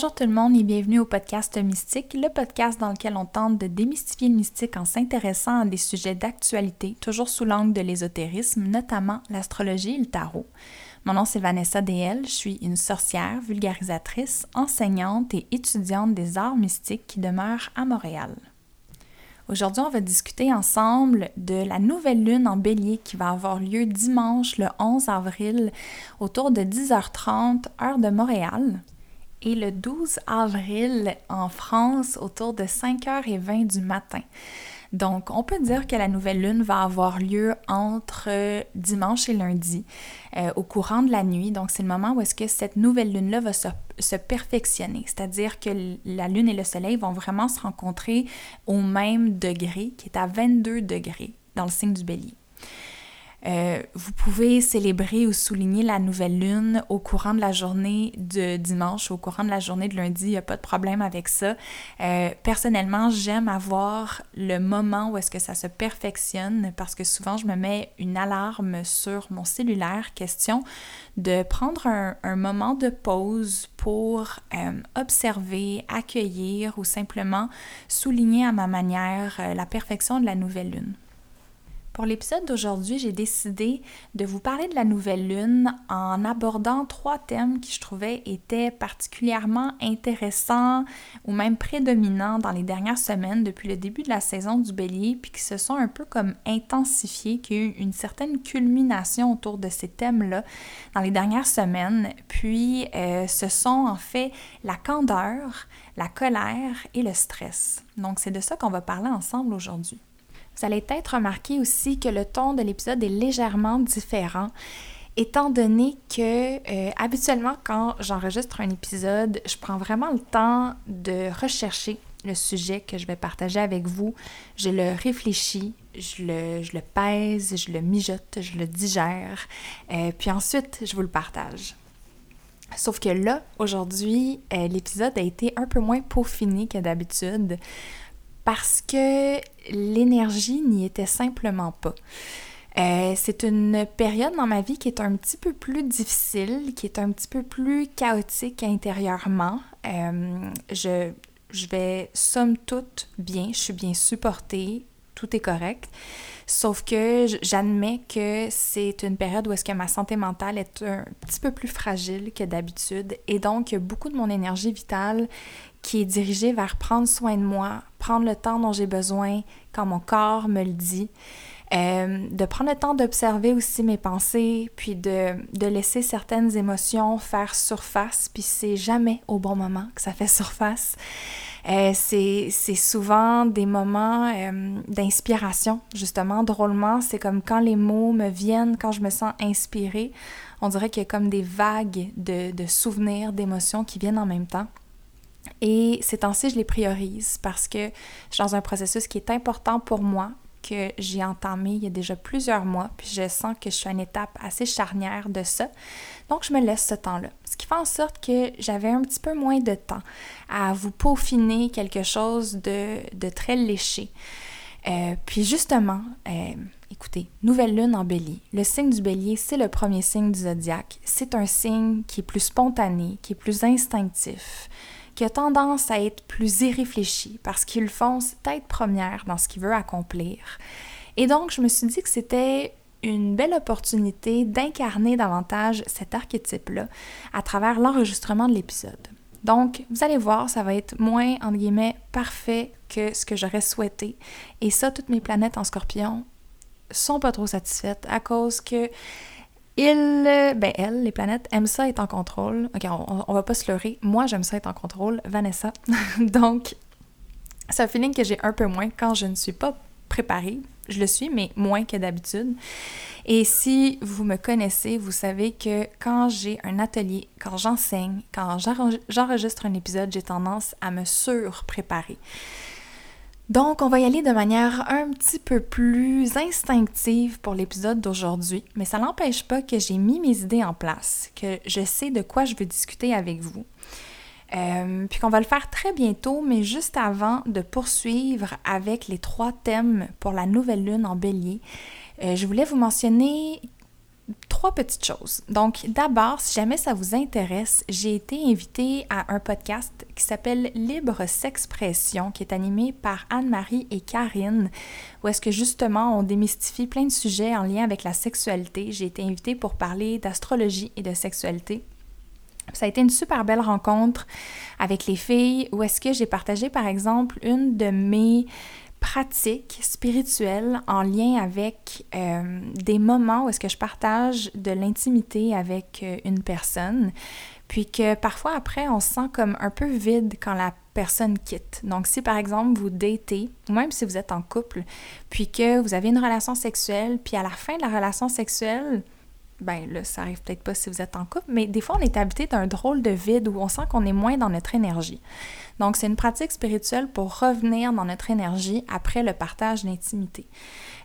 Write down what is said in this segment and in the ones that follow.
Bonjour tout le monde et bienvenue au podcast Mystique, le podcast dans lequel on tente de démystifier le mystique en s'intéressant à des sujets d'actualité, toujours sous l'angle de l'ésotérisme, notamment l'astrologie et le tarot. Mon nom c'est Vanessa DL, je suis une sorcière, vulgarisatrice, enseignante et étudiante des arts mystiques qui demeure à Montréal. Aujourd'hui, on va discuter ensemble de la nouvelle lune en bélier qui va avoir lieu dimanche le 11 avril autour de 10h30 heure de Montréal et le 12 avril en France autour de 5h20 du matin. Donc, on peut dire que la nouvelle lune va avoir lieu entre dimanche et lundi, euh, au courant de la nuit. Donc, c'est le moment où est-ce que cette nouvelle lune-là va se, se perfectionner. C'est-à-dire que la lune et le soleil vont vraiment se rencontrer au même degré, qui est à 22 degrés dans le signe du bélier. Euh, vous pouvez célébrer ou souligner la nouvelle lune au courant de la journée de dimanche, au courant de la journée de lundi, il n'y a pas de problème avec ça. Euh, personnellement, j'aime avoir le moment où est-ce que ça se perfectionne parce que souvent je me mets une alarme sur mon cellulaire, question de prendre un, moment de pause pour euh, observer, accueillir ou simplement souligner à ma manière la perfection de la nouvelle lune. Pour l'épisode d'aujourd'hui, j'ai décidé de vous parler de la nouvelle lune en abordant trois thèmes qui je trouvais étaient particulièrement intéressants ou même prédominants dans les dernières semaines depuis le début de la saison du bélier, puis qui se sont un peu comme intensifiés, qu'il y a eu une certaine culmination autour de ces thèmes-là dans les dernières semaines. Puis euh, ce sont en fait la candeur, la colère et le stress. Donc c'est de ça qu'on va parler ensemble aujourd'hui. Vous allez peut-être remarquer aussi que le ton de l'épisode est légèrement différent étant donné que euh, habituellement quand j'enregistre un épisode, je prends vraiment le temps de rechercher le sujet que je vais partager avec vous. Je le réfléchis, je le, je le pèse, je le mijote, je le digère, euh, puis ensuite je vous le partage. Sauf que là, aujourd'hui, euh, l'épisode a été un peu moins peaufiné que d'habitude parce que l'énergie n'y était simplement pas. Euh, c'est une période dans ma vie qui est un petit peu plus difficile, qui est un petit peu plus chaotique intérieurement. Euh, je, je vais somme toute bien, je suis bien supportée, tout est correct. Sauf que j'admets que c'est une période où est-ce que ma santé mentale est un petit peu plus fragile que d'habitude et donc beaucoup de mon énergie vitale qui est dirigée vers prendre soin de moi, prendre le temps dont j'ai besoin quand mon corps me le dit. Euh, de prendre le temps d'observer aussi mes pensées, puis de, de, laisser certaines émotions faire surface, puis c'est jamais au bon moment que ça fait surface. Euh, c'est souvent des moments euh, d'inspiration, justement, drôlement. C'est comme quand les mots me viennent, quand je me sens inspirée, on dirait qu'il y a comme des vagues de, de souvenirs, d'émotions qui viennent en même temps. Et ces temps-ci, je les priorise parce que je suis dans un processus qui est important pour moi, que j'ai entamé il y a déjà plusieurs mois, puis je sens que je suis à une étape assez charnière de ça. Donc, je me laisse ce temps-là. Ce qui fait en sorte que j'avais un petit peu moins de temps à vous peaufiner quelque chose de, très léché. Euh, puis justement, euh, écoutez, nouvelle lune en bélier. Le signe du bélier, c'est le premier signe du zodiaque. C'est un signe qui est plus spontané, qui est plus instinctif, qui a tendance à être plus irréfléchi parce qu'il fonce tête première dans ce qu'il veut accomplir. Et donc, je me suis dit que c'était une belle opportunité d'incarner davantage cet archétype-là à travers l'enregistrement de l'épisode. Donc, vous allez voir, ça va être moins, entre guillemets, parfait que ce que j'aurais souhaité. Et ça, toutes mes planètes en scorpion sont pas trop satisfaites à cause que il, ben elle, les planètes, aiment ça être en contrôle. Ok, on, va pas se leurrer. Moi, j'aime ça être en contrôle. Vanessa. Donc, c'est un feeling que j'ai un peu moins quand je ne suis pas préparée. Je le suis, mais moins que d'habitude. Et si vous me connaissez, vous savez que quand j'ai un atelier, quand j'enseigne, quand j'enregistre un épisode, j'ai tendance à me surpréparer. Donc, on va y aller de manière un petit peu plus instinctive pour l'épisode d'aujourd'hui, mais ça n'empêche pas que j'ai mis mes idées en place, que je sais de quoi je veux discuter avec vous. Euh, puis qu'on va le faire très bientôt, mais juste avant de poursuivre avec les trois thèmes pour la nouvelle lune en bélier, euh, je voulais vous mentionner trois petites choses. Donc, d'abord, si jamais ça vous intéresse, j'ai été invitée à un podcast qui s'appelle Libre S'expression, qui est animé par Anne-Marie et Karine, où est-ce que justement on démystifie plein de sujets en lien avec la sexualité. J'ai été invitée pour parler d'astrologie et de sexualité. Ça a été une super belle rencontre avec les filles où est-ce que j'ai partagé par exemple une de mes pratiques spirituelles en lien avec euh, des moments où est-ce que je partage de l'intimité avec euh, une personne, puis que parfois après on se sent comme un peu vide quand la personne quitte. Donc si par exemple vous datez, ou même si vous êtes en couple, puis que vous avez une relation sexuelle, puis à la fin de la relation sexuelle, ben là, ça arrive peut-être pas si vous êtes en couple, mais des fois, on est habité d'un drôle de vide où on sent qu'on est moins dans notre énergie. Donc, c'est une pratique spirituelle pour revenir dans notre énergie après le partage d'intimité.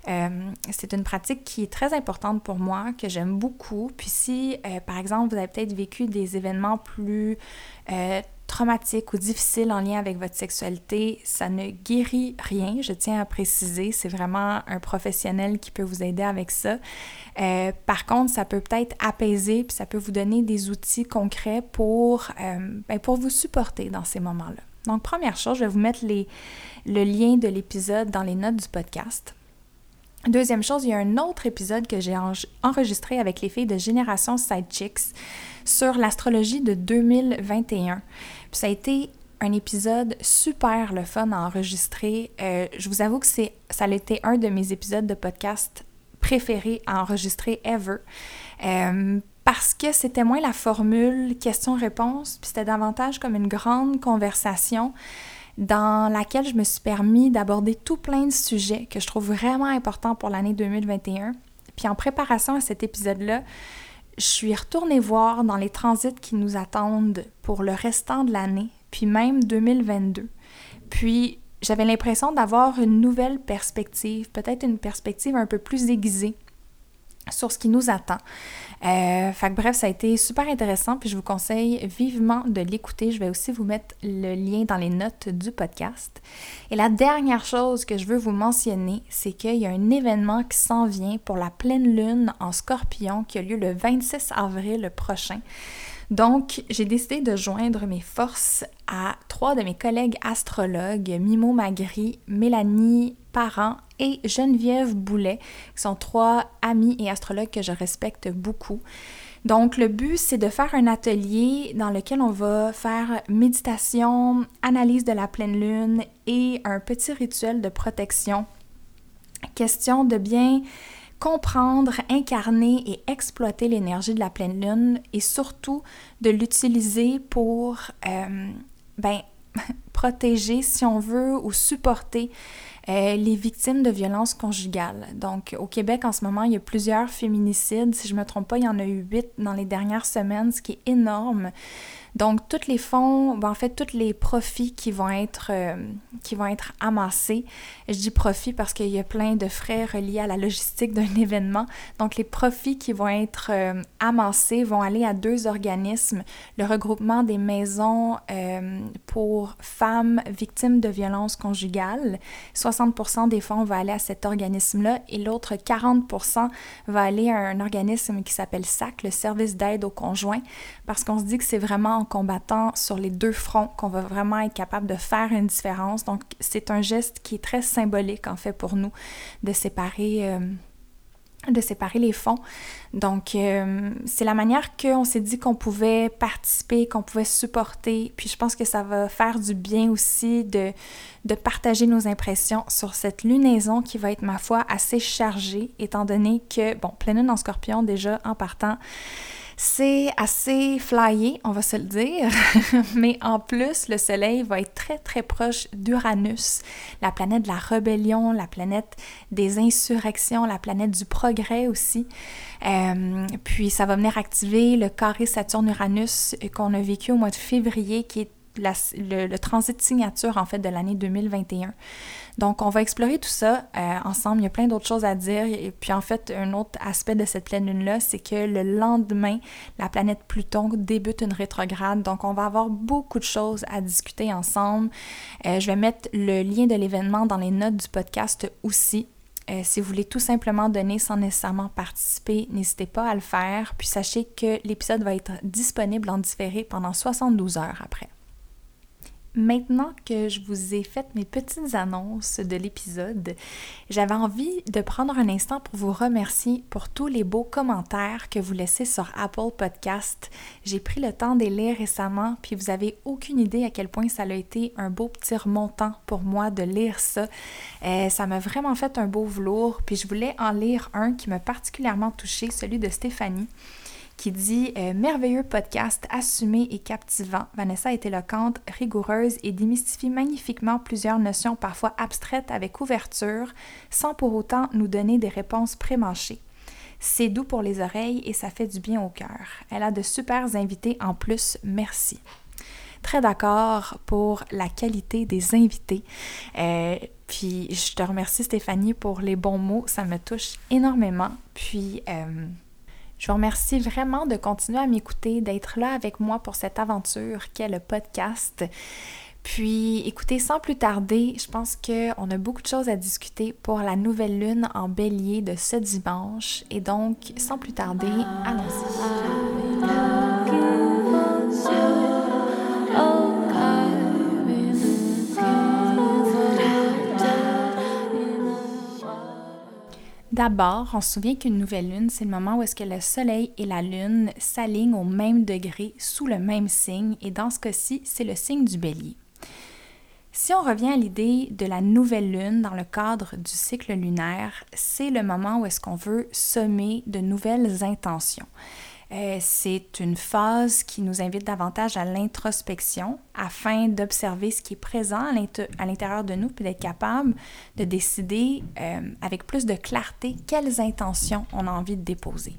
Euh, c'est une pratique qui est très importante pour moi, que j'aime beaucoup. Puis si, euh, par exemple, vous avez peut-être vécu des événements plus euh, traumatique ou difficile en lien avec votre sexualité, ça ne guérit rien, je tiens à préciser. C'est vraiment un professionnel qui peut vous aider avec ça. Euh, par contre, ça peut peut-être apaiser, puis ça peut vous donner des outils concrets pour, euh, ben, pour vous supporter dans ces moments-là. Donc, première chose, je vais vous mettre les, le lien de l'épisode dans les notes du podcast. Deuxième chose, il y a un autre épisode que j'ai enregistré avec les filles de Génération Side Chicks sur l'astrologie de 2021 ça a été un épisode super le fun à enregistrer. Euh, je vous avoue que c'est, ça a été un de mes épisodes de podcast préférés à enregistrer ever. Euh, parce que c'était moins la formule question-réponse, puis c'était davantage comme une grande conversation dans laquelle je me suis permis d'aborder tout plein de sujets que je trouve vraiment importants pour l'année 2021. Puis en préparation à cet épisode-là, je suis retournée voir dans les transits qui nous attendent pour le restant de l'année, puis même 2022. Puis j'avais l'impression d'avoir une nouvelle perspective, peut-être une perspective un peu plus aiguisée sur ce qui nous attend. Euh, bref, ça a été super intéressant, puis je vous conseille vivement de l'écouter. Je vais aussi vous mettre le lien dans les notes du podcast. Et la dernière chose que je veux vous mentionner, c'est qu'il y a un événement qui s'en vient pour la pleine lune en scorpion qui a lieu le 26 avril prochain. Donc, j'ai décidé de joindre mes forces à trois de mes collègues astrologues, Mimo Magri, Mélanie Parent et Geneviève Boulet, qui sont trois amis et astrologues que je respecte beaucoup. Donc, le but, c'est de faire un atelier dans lequel on va faire méditation, analyse de la pleine lune et un petit rituel de protection. Question de bien comprendre, incarner et exploiter l'énergie de la pleine lune et surtout de l'utiliser pour euh, ben, protéger, si on veut, ou supporter les victimes de violences conjugales. Donc, au Québec, en ce moment, il y a plusieurs féminicides. Si je ne me trompe pas, il y en a eu huit dans les dernières semaines, ce qui est énorme. Donc, tous les fonds, ben, en fait, tous les profits qui vont être, euh, qui vont être amassés, je dis profits parce qu'il y a plein de frais reliés à la logistique d'un événement. Donc, les profits qui vont être euh, amassés vont aller à deux organismes, le regroupement des maisons euh, pour femmes victimes de violences conjugales. 60% des fonds vont aller à cet organisme-là et l'autre 40% va aller à un organisme qui s'appelle SAC, le service d'aide aux conjoints, parce qu'on se dit que c'est vraiment combattant sur les deux fronts qu'on va vraiment être capable de faire une différence. Donc, c'est un geste qui est très symbolique, en fait, pour nous, de séparer... Euh, les fonds. Donc, euh, c'est la manière qu'on s'est dit qu'on pouvait participer, qu'on pouvait supporter. Puis je pense que ça va faire du bien aussi de, de partager nos impressions sur cette lunaison qui va être, ma foi, assez chargée, étant donné que, bon, pleine lune en scorpion, déjà, en partant, c'est assez flyé, on va se le dire, mais en plus, le Soleil va être très très proche d'Uranus, la planète de la rébellion, la planète des insurrections, la planète du progrès aussi. Euh, puis ça va venir activer le carré Saturne-Uranus qu'on a vécu au mois de février, qui est le, transit signature en fait de l'année 2021. Donc on va explorer tout ça euh, ensemble. Il y a plein d'autres choses à dire. Et puis en fait, un autre aspect de cette pleine lune-là, c'est que le lendemain, la planète Pluton débute une rétrograde. Donc on va avoir beaucoup de choses à discuter ensemble. Euh, je vais mettre le lien de l'événement dans les notes du podcast aussi. Euh, si vous voulez tout simplement donner sans nécessairement participer, n'hésitez pas à le faire. Puis sachez que l'épisode va être disponible en différé pendant 72 heures après. Maintenant que je vous ai fait mes petites annonces de l'épisode, j'avais envie de prendre un instant pour vous remercier pour tous les beaux commentaires que vous laissez sur Apple Podcast. J'ai pris le temps de les lire récemment, puis vous avez aucune idée à quel point ça a été un beau petit remontant pour moi de lire ça. Euh, ça m'a vraiment fait un beau velours, puis je voulais en lire un qui m'a particulièrement touché, celui de Stéphanie qui dit euh, Merveilleux podcast, assumé et captivant. Vanessa est éloquente, rigoureuse et démystifie magnifiquement plusieurs notions parfois abstraites avec ouverture, sans pour autant nous donner des réponses prémâchées. C'est doux pour les oreilles et ça fait du bien au cœur. Elle a de super invités en plus, merci. Très d'accord pour la qualité des invités. Euh, puis je te remercie Stéphanie pour les bons mots, ça me touche énormément. Puis euh, je vous remercie vraiment de continuer à m'écouter, d'être là avec moi pour cette aventure qu'est le podcast. Puis, écoutez, sans plus tarder, je pense qu'on a beaucoup de choses à discuter pour la nouvelle lune en bélier de ce dimanche. Et donc, sans plus tarder, allons-y. D'abord, on se souvient qu'une nouvelle lune, c'est le moment où est-ce que le soleil et la lune s'alignent au même degré sous le même signe et dans ce cas-ci, c'est le signe du bélier. Si on revient à l'idée de la nouvelle lune dans le cadre du cycle lunaire, c'est le moment où est-ce qu'on veut semer de nouvelles intentions. Euh, c'est une phase qui nous invite davantage à l'introspection afin d'observer ce qui est présent à l'intérieur de nous puis d'être capable de décider euh, avec plus de clarté quelles intentions on a envie de déposer.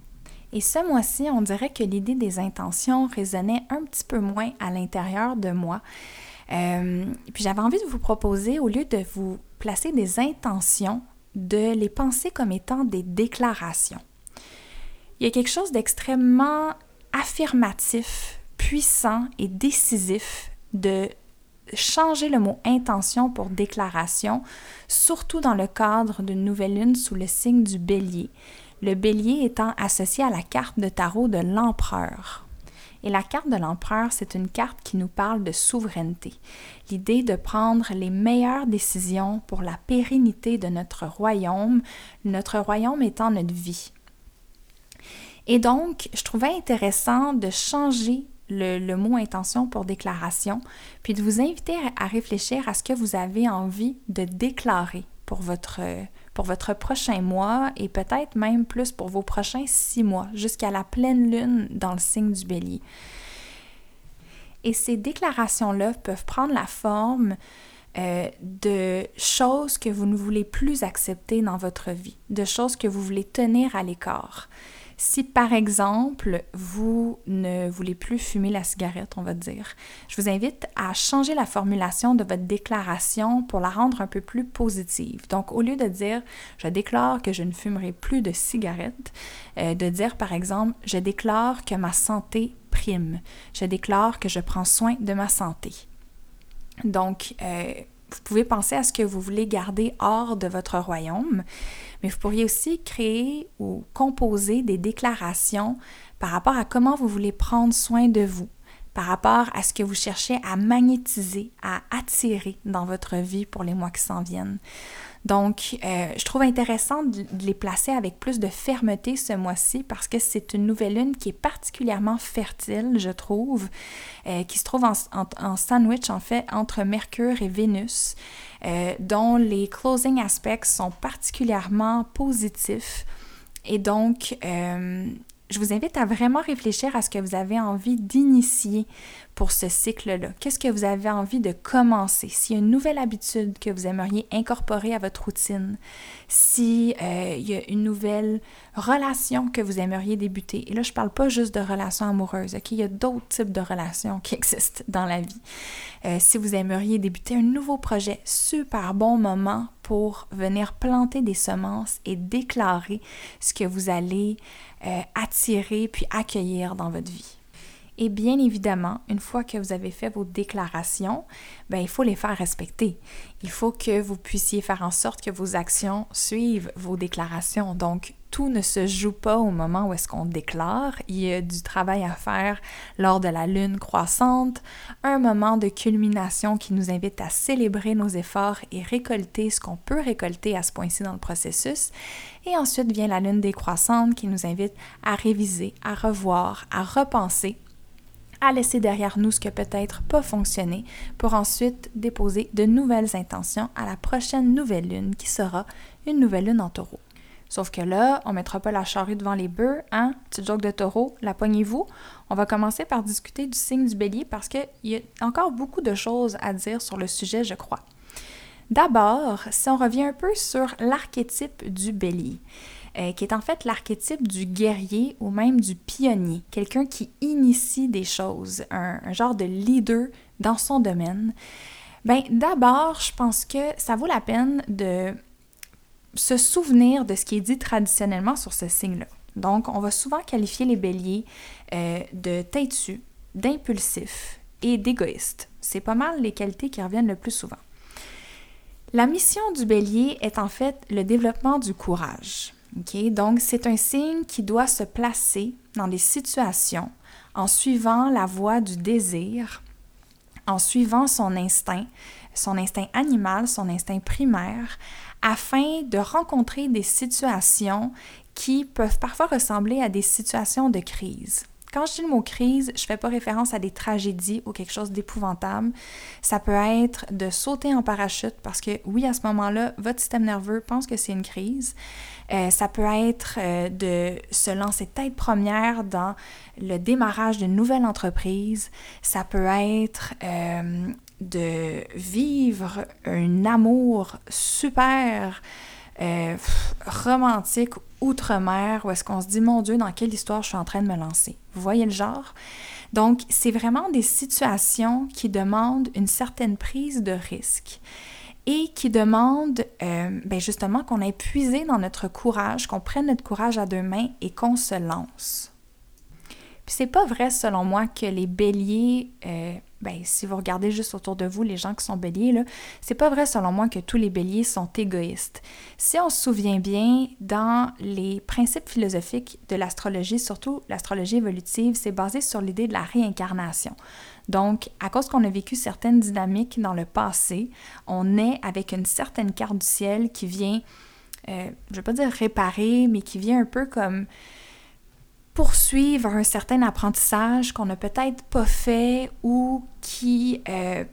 Et ce mois-ci, on dirait que l'idée des intentions résonnait un petit peu moins à l'intérieur de moi. Euh, puis j'avais envie de vous proposer, au lieu de vous placer des intentions, de les penser comme étant des déclarations il y a quelque chose d'extrêmement affirmatif, puissant et décisif de changer le mot intention pour déclaration, surtout dans le cadre d'une nouvelle lune sous le signe du bélier, le bélier étant associé à la carte de tarot de l'empereur. Et la carte de l'empereur, c'est une carte qui nous parle de souveraineté, l'idée de prendre les meilleures décisions pour la pérennité de notre royaume, notre royaume étant notre vie. Et donc, je trouvais intéressant de changer le, mot intention pour déclaration, puis de vous inviter à, réfléchir à ce que vous avez envie de déclarer pour votre, prochain mois et peut-être même plus pour vos prochains six mois, jusqu'à la pleine lune dans le signe du bélier. Et ces déclarations-là peuvent prendre la forme euh, de choses que vous ne voulez plus accepter dans votre vie, de choses que vous voulez tenir à l'écart. Si par exemple, vous ne voulez plus fumer la cigarette, on va dire, je vous invite à changer la formulation de votre déclaration pour la rendre un peu plus positive. Donc, au lieu de dire je déclare que je ne fumerai plus de cigarette, euh, de dire par exemple je déclare que ma santé prime, je déclare que je prends soin de ma santé. Donc, euh, vous pouvez penser à ce que vous voulez garder hors de votre royaume, mais vous pourriez aussi créer ou composer des déclarations par rapport à comment vous voulez prendre soin de vous, par rapport à ce que vous cherchez à magnétiser, à attirer dans votre vie pour les mois qui s'en viennent. Donc, euh, je trouve intéressant de, les placer avec plus de fermeté ce mois-ci parce que c'est une nouvelle lune qui est particulièrement fertile, je trouve, euh, qui se trouve en, sandwich en fait entre Mercure et Vénus, euh, dont les closing aspects sont particulièrement positifs. Et donc, je vous invite à vraiment réfléchir à ce que vous avez envie d'initier pour ce cycle-là. Qu'est-ce que vous avez envie de commencer? S'il y a une nouvelle habitude que vous aimeriez incorporer à votre routine, s'il euh, y a une nouvelle relation que vous aimeriez débuter. Et là, je ne parle pas juste de relations amoureuses? Il y a d'autres types de relations qui existent dans la vie. Euh, si vous aimeriez débuter un nouveau projet, super bon moment pour venir planter des semences et déclarer ce que vous allez euh, attirer puis accueillir dans votre vie. Et bien évidemment, une fois que vous avez fait vos déclarations, ben, il faut les faire respecter. Il faut que vous puissiez faire en sorte que vos actions suivent vos déclarations. Donc, tout ne se joue pas au moment où est-ce qu'on déclare. Il y a du travail à faire lors de la lune croissante, un moment de culmination qui nous invite à célébrer nos efforts et récolter ce qu'on peut récolter à ce point-ci dans le processus. Et ensuite vient la lune décroissante qui nous invite à réviser, à revoir, à repenser à laisser derrière nous ce qui peut-être pas fonctionné pour ensuite déposer de nouvelles intentions à la prochaine nouvelle lune qui sera une nouvelle lune en taureau. Sauf que là, on mettra pas la charrue devant les bœufs, hein? Petite joke de taureau, la poignez-vous. On va commencer par discuter du signe du bélier parce qu'il y a encore beaucoup de choses à dire sur le sujet, je crois. D'abord, si on revient un peu sur l'archétype du bélier, euh, qui est en fait l'archétype du guerrier ou même du pionnier, quelqu'un qui initie des choses, un, genre de leader dans son domaine. Ben, d'abord, je pense que ça vaut la peine de se souvenir de ce qui est dit traditionnellement sur ce signe-là. Donc, on va souvent qualifier les béliers euh, de têtus, d'impulsifs et d'égoïstes. C'est pas mal les qualités qui reviennent le plus souvent. La mission du bélier est en fait le développement du courage. Donc, c'est un signe qui doit se placer dans des situations en suivant la voie du désir, en suivant son instinct, son instinct animal, son instinct primaire, afin de rencontrer des situations qui peuvent parfois ressembler à des situations de crise. Quand je dis le mot crise, je ne fais pas référence à des tragédies ou quelque chose d'épouvantable. Ça peut être de sauter en parachute parce que oui, à ce moment-là, votre système nerveux pense que c'est une crise. Euh, ça peut être euh, de se lancer tête première dans le démarrage d'une nouvelle entreprise. Ça peut être euh, de vivre un amour super euh, romantique outre-mer où est-ce qu'on se dit mon Dieu dans quelle histoire je suis en train de me lancer? Vous voyez le genre? Donc c'est vraiment des situations qui demandent une certaine prise de risque et qui demandent euh, ben justement qu'on ait puisé dans notre courage, qu'on prenne notre courage à deux mains et qu'on se lance. Puis c'est pas vrai selon moi que les béliers euh, ben, si vous regardez juste autour de vous les gens qui sont béliers, là, c'est pas vrai selon moi que tous les béliers sont égoïstes. Si on se souvient bien, dans les principes philosophiques de l'astrologie, surtout l'astrologie évolutive, c'est basé sur l'idée de la réincarnation. Donc, à cause qu'on a vécu certaines dynamiques dans le passé, on est avec une certaine carte du ciel qui vient, euh, je vais pas dire réparer, mais qui vient un peu comme poursuivre un certain apprentissage qu'on n'a peut-être pas fait ou qui... Euh,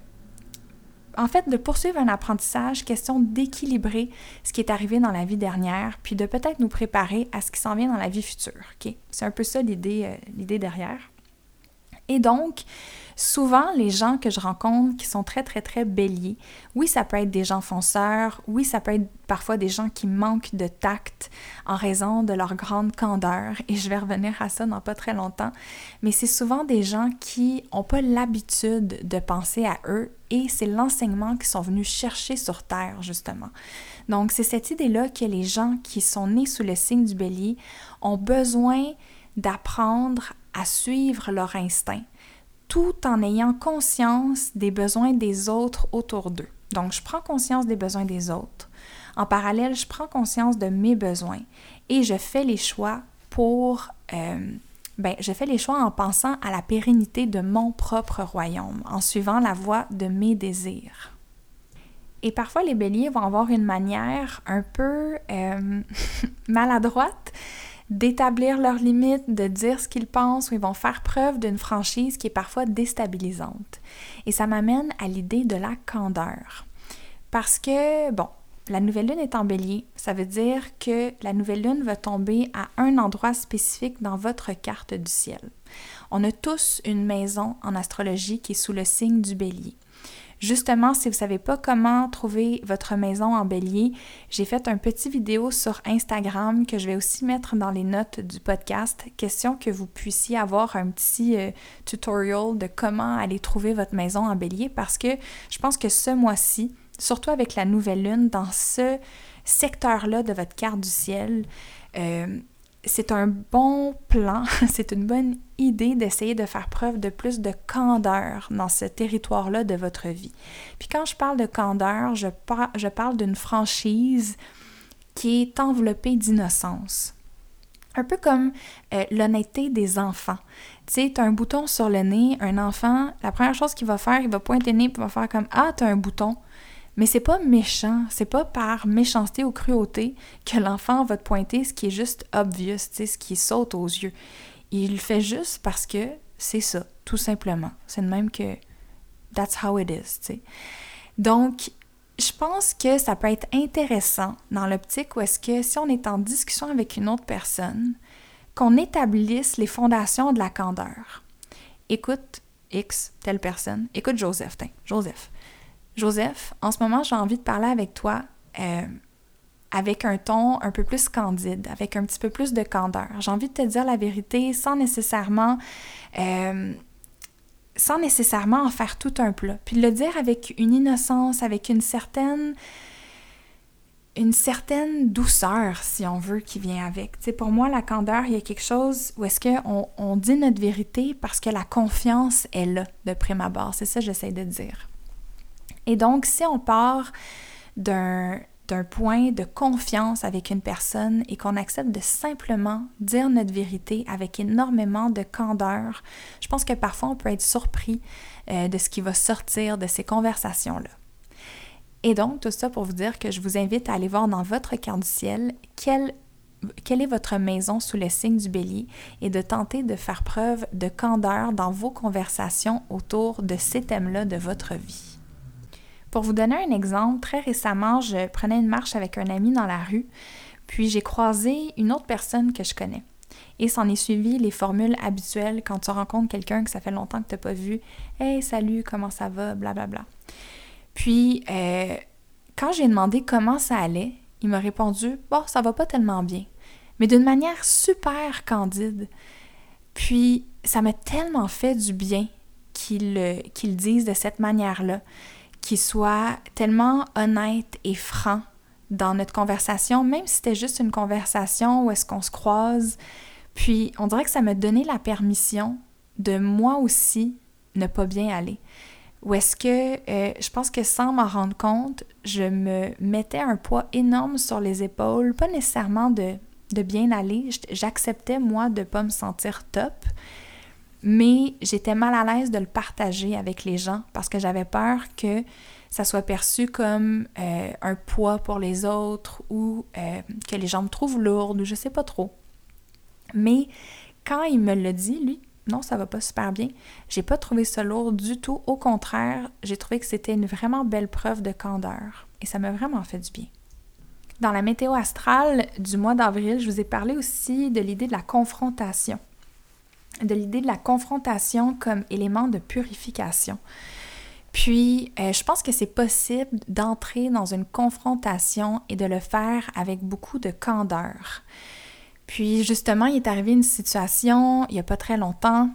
en fait, de poursuivre un apprentissage, question d'équilibrer ce qui est arrivé dans la vie dernière, puis de peut-être nous préparer à ce qui s'en vient dans la vie future. C'est un peu ça l'idée euh, l'idée derrière. Et donc, Souvent, les gens que je rencontre qui sont très, très, très béliers, oui, ça peut être des gens fonceurs, oui, ça peut être parfois des gens qui manquent de tact en raison de leur grande candeur, et je vais revenir à ça dans pas très longtemps, mais c'est souvent des gens qui n'ont pas l'habitude de penser à eux, et c'est l'enseignement qu'ils sont venus chercher sur Terre, justement. Donc, c'est cette idée-là que les gens qui sont nés sous le signe du bélier ont besoin d'apprendre à suivre leur instinct, tout en ayant conscience des besoins des autres autour d'eux. Donc, je prends conscience des besoins des autres. En parallèle, je prends conscience de mes besoins et je fais les choix pour... Euh, ben, je fais les choix en pensant à la pérennité de mon propre royaume, en suivant la voie de mes désirs. Et parfois, les béliers vont avoir une manière un peu euh, maladroite d'établir leurs limites, de dire ce qu'ils pensent, ou ils vont faire preuve d'une franchise qui est parfois déstabilisante. Et ça m'amène à l'idée de la candeur. Parce que, bon, la nouvelle lune est en bélier, ça veut dire que la nouvelle lune va tomber à un endroit spécifique dans votre carte du ciel. On a tous une maison en astrologie qui est sous le signe du bélier. Justement, si vous ne savez pas comment trouver votre maison en bélier, j'ai fait un petit vidéo sur Instagram que je vais aussi mettre dans les notes du podcast. Question que vous puissiez avoir un petit euh, tutorial de comment aller trouver votre maison en bélier parce que je pense que ce mois-ci, surtout avec la nouvelle lune, dans ce secteur-là de votre carte du ciel, euh, c'est un bon plan, c'est une bonne idée d'essayer de faire preuve de plus de candeur dans ce territoire-là de votre vie. Puis quand je parle de candeur, je, parle d'une franchise qui est enveloppée d'innocence. Un peu comme euh, l'honnêteté des enfants. Tu sais, tu as un bouton sur le nez, un enfant, la première chose qu'il va faire, il va pointer le nez, il va faire comme Ah, tu as un bouton. Mais c'est pas méchant, c'est pas par méchanceté ou cruauté que l'enfant va te pointer ce qui est juste obvious, ce qui saute aux yeux. Il le fait juste parce que c'est ça, tout simplement. C'est de même que that's how it is, sais. Donc, je pense que ça peut être intéressant dans l'optique où est-ce que si on est en discussion avec une autre personne, qu'on établisse les fondations de la candeur. Écoute X, telle personne. Écoute Joseph, tiens, Joseph. Joseph, en ce moment, j'ai envie de parler avec toi euh, avec un ton un peu plus candide, avec un petit peu plus de candeur. J'ai envie de te dire la vérité sans nécessairement, euh, sans nécessairement en faire tout un plat. Puis le dire avec une innocence, avec une certaine, douceur, si on veut, qui vient avec. Tu sais, pour moi, la candeur, il y a quelque chose où est-ce qu'on on dit notre vérité parce que la confiance est là, de prime abord. C'est ça que j'essaie de dire. Et donc, si on part d'un point de confiance avec une personne et qu'on accepte de simplement dire notre vérité avec énormément de candeur, je pense que parfois on peut être surpris euh, de ce qui va sortir de ces conversations-là. Et donc, tout ça pour vous dire que je vous invite à aller voir dans votre carte du ciel quelle, quelle est votre maison sous le signe du bélier et de tenter de faire preuve de candeur dans vos conversations autour de ces thèmes-là de votre vie. Pour vous donner un exemple, très récemment, je prenais une marche avec un ami dans la rue, puis j'ai croisé une autre personne que je connais. Et s'en est suivi les formules habituelles quand tu rencontres quelqu'un que ça fait longtemps que tu n'as pas vu. Hey, salut, comment ça va, blablabla. Bla, bla. Puis, euh, quand j'ai demandé comment ça allait, il m'a répondu Bon, ça va pas tellement bien, mais d'une manière super candide. Puis, ça m'a tellement fait du bien qu'il qu dise de cette manière-là qui soit tellement honnête et franc dans notre conversation, même si c'était juste une conversation où est-ce qu'on se croise. Puis on dirait que ça m'a donné la permission de moi aussi ne pas bien aller. Ou est-ce que euh, je pense que sans m'en rendre compte, je me mettais un poids énorme sur les épaules, pas nécessairement de, de bien aller, j'acceptais moi de pas me sentir top, mais j'étais mal à l'aise de le partager avec les gens parce que j'avais peur que ça soit perçu comme euh, un poids pour les autres ou euh, que les gens me trouvent lourde ou je sais pas trop. Mais quand il me l'a dit, lui, non, ça va pas super bien, j'ai pas trouvé ça lourd du tout. Au contraire, j'ai trouvé que c'était une vraiment belle preuve de candeur et ça m'a vraiment fait du bien. Dans la météo astrale du mois d'avril, je vous ai parlé aussi de l'idée de la confrontation de l'idée de la confrontation comme élément de purification. Puis, euh, je pense que c'est possible d'entrer dans une confrontation et de le faire avec beaucoup de candeur. Puis, justement, il est arrivé une situation, il n'y a pas très longtemps,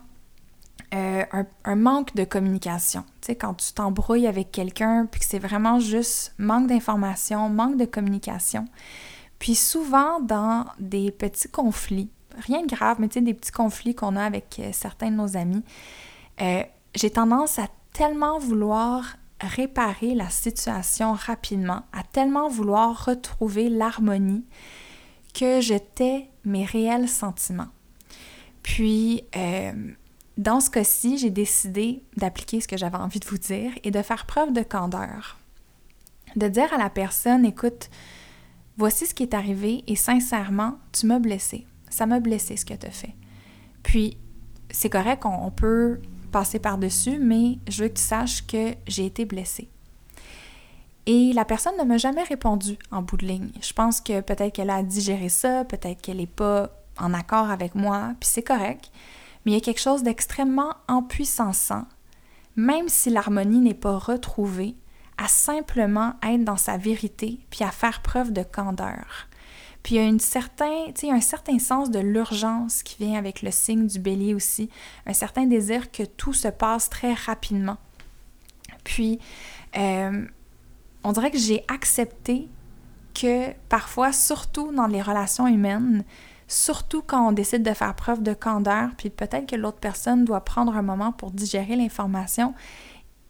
euh, un, un, manque de communication. Tu sais, quand tu t'embrouilles avec quelqu'un, puis que c'est vraiment juste manque d'information, manque de communication. Puis souvent, dans des petits conflits, rien de grave, mais tu sais, des petits conflits qu'on a avec euh, certains de nos amis, euh, j'ai tendance à tellement vouloir réparer la situation rapidement, à tellement vouloir retrouver l'harmonie que je tais mes réels sentiments. Puis, euh, dans ce cas-ci, j'ai décidé d'appliquer ce que j'avais envie de vous dire et de faire preuve de candeur. De dire à la personne, écoute, voici ce qui est arrivé et sincèrement, tu m'as blessé ça m'a blessé ce que tu as fait. Puis, c'est correct, on, peut passer par-dessus, mais je veux que tu saches que j'ai été blessée. Et la personne ne m'a jamais répondu en bout de ligne. Je pense que peut-être qu'elle a digéré ça, peut-être qu'elle n'est pas en accord avec moi, puis c'est correct. Mais il y a quelque chose d'extrêmement empuissant, même si l'harmonie n'est pas retrouvée, à simplement être dans sa vérité, puis à faire preuve de candeur. Puis il y a certain, un certain sens de l'urgence qui vient avec le signe du bélier aussi, un certain désir que tout se passe très rapidement. Puis, euh, on dirait que j'ai accepté que parfois, surtout dans les relations humaines, surtout quand on décide de faire preuve de candeur, puis peut-être que l'autre personne doit prendre un moment pour digérer l'information,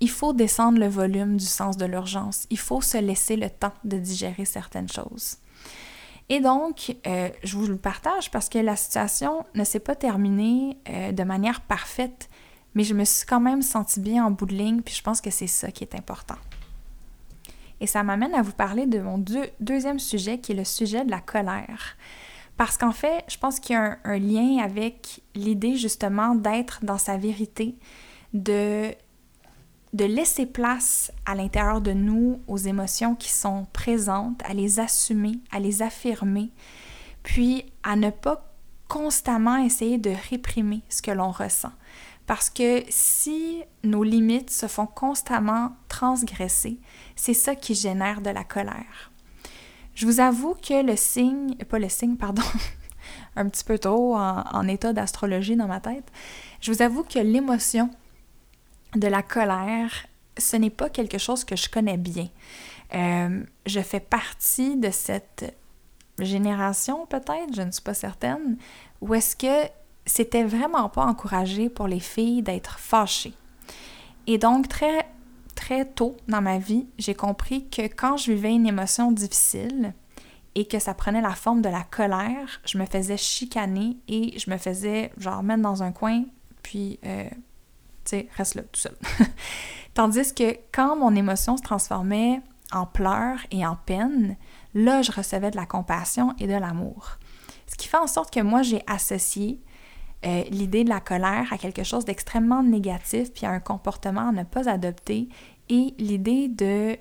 il faut descendre le volume du sens de l'urgence. Il faut se laisser le temps de digérer certaines choses. Et donc, euh, je vous le partage parce que la situation ne s'est pas terminée euh, de manière parfaite, mais je me suis quand même sentie bien en bout de ligne, puis je pense que c'est ça qui est important. Et ça m'amène à vous parler de mon deuxième sujet, qui est le sujet de la colère. Parce qu'en fait, je pense qu'il y a un, lien avec l'idée justement d'être dans sa vérité, de, de laisser place à l'intérieur de nous aux émotions qui sont présentes, à les assumer, à les affirmer, puis à ne pas constamment essayer de réprimer ce que l'on ressent. Parce que si nos limites se font constamment transgresser, c'est ça qui génère de la colère. Je vous avoue que le signe, pas le signe, pardon, un petit peu trop en, état d'astrologie dans ma tête, je vous avoue que l'émotion de la colère, ce n'est pas quelque chose que je connais bien. Euh, je fais partie de cette génération, peut-être, je ne suis pas certaine, où est-ce que c'était vraiment pas encouragé pour les filles d'être fâchées. Et donc, très, très tôt dans ma vie, j'ai compris que quand je vivais une émotion difficile et que ça prenait la forme de la colère, je me faisais chicaner et je me faisais, genre, mettre dans un coin, puis, euh, sais, reste là, tout seul. Tandis que quand mon émotion se transformait en pleurs et en peine, là, je recevais de la compassion et de l'amour. Ce qui fait en sorte que moi, j'ai associé euh, l'idée de la colère à quelque chose d'extrêmement négatif, puis à un comportement à ne pas adopter, et l'idée de,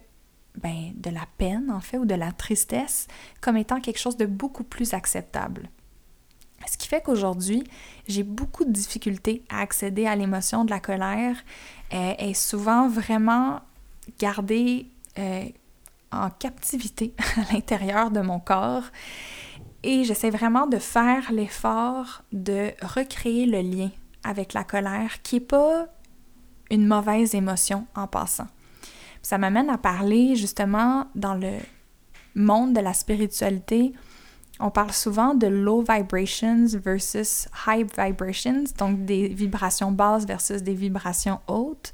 ben, de la peine, en fait, ou de la tristesse comme étant quelque chose de beaucoup plus acceptable. Ce qui fait qu'aujourd'hui, j'ai beaucoup de difficultés à accéder à l'émotion de la colère euh, est souvent vraiment gardée euh, en captivité à l'intérieur de mon corps et j'essaie vraiment de faire l'effort de recréer le lien avec la colère, qui n'est pas une mauvaise émotion en passant. Ça m'amène à parler justement dans le monde de la spiritualité. On parle souvent de low vibrations versus high vibrations, donc des vibrations basses versus des vibrations hautes.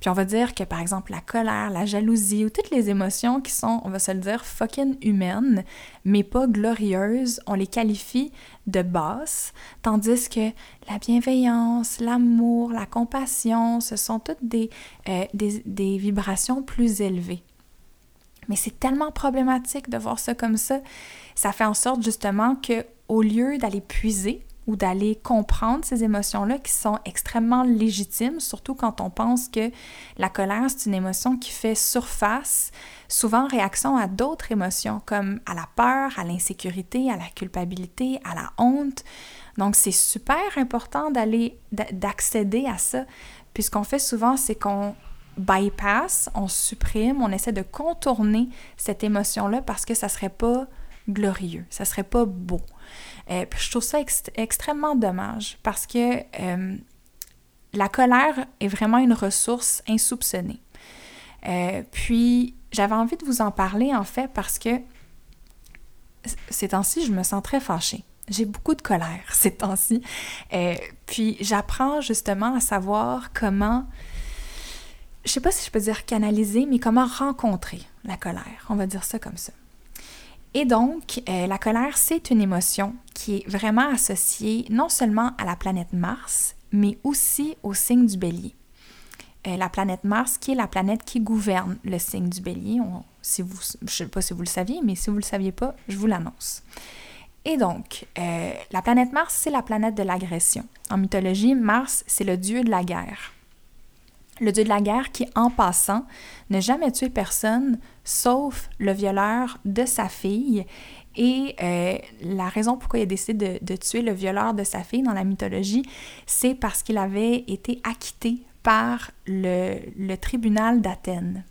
Puis on va dire que par exemple la colère, la jalousie ou toutes les émotions qui sont, on va se le dire, fucking humaines, mais pas glorieuses, on les qualifie de basses, tandis que la bienveillance, l'amour, la compassion, ce sont toutes des, euh, des, des vibrations plus élevées. Mais c'est tellement problématique de voir ça comme ça. Ça fait en sorte justement que au lieu d'aller puiser ou d'aller comprendre ces émotions-là qui sont extrêmement légitimes, surtout quand on pense que la colère, c'est une émotion qui fait surface, souvent en réaction à d'autres émotions comme à la peur, à l'insécurité, à la culpabilité, à la honte. Donc c'est super important d'aller d'accéder à ça. Puis ce qu'on fait souvent, c'est qu'on bypass, on supprime, on essaie de contourner cette émotion-là parce que ça serait pas glorieux, ça serait pas beau. Euh, je trouve ça extrêmement dommage parce que euh, la colère est vraiment une ressource insoupçonnée. Euh, puis j'avais envie de vous en parler en fait parce que ces temps-ci, je me sens très fâchée. J'ai beaucoup de colère ces temps-ci. puis j'apprends justement à savoir comment, je sais pas si je peux dire canaliser, mais comment rencontrer la colère. On va dire ça comme ça. Et donc, euh, la colère, c'est une émotion qui est vraiment associée non seulement à la planète Mars, mais aussi au signe du bélier. Euh, la planète Mars, qui est la planète qui gouverne le signe du bélier. je ne sais pas si vous le saviez, mais si vous ne le saviez pas, je vous l'annonce. Et donc, euh, la planète Mars, c'est la planète de l'agression. En mythologie, Mars, c'est le dieu de la guerre le dieu de la guerre qui, en passant, n'a jamais tué personne sauf le violeur de sa fille. Et euh, la raison pourquoi il a décidé de, tuer le violeur de sa fille dans la mythologie, c'est parce qu'il avait été acquitté par le, le tribunal d'Athènes.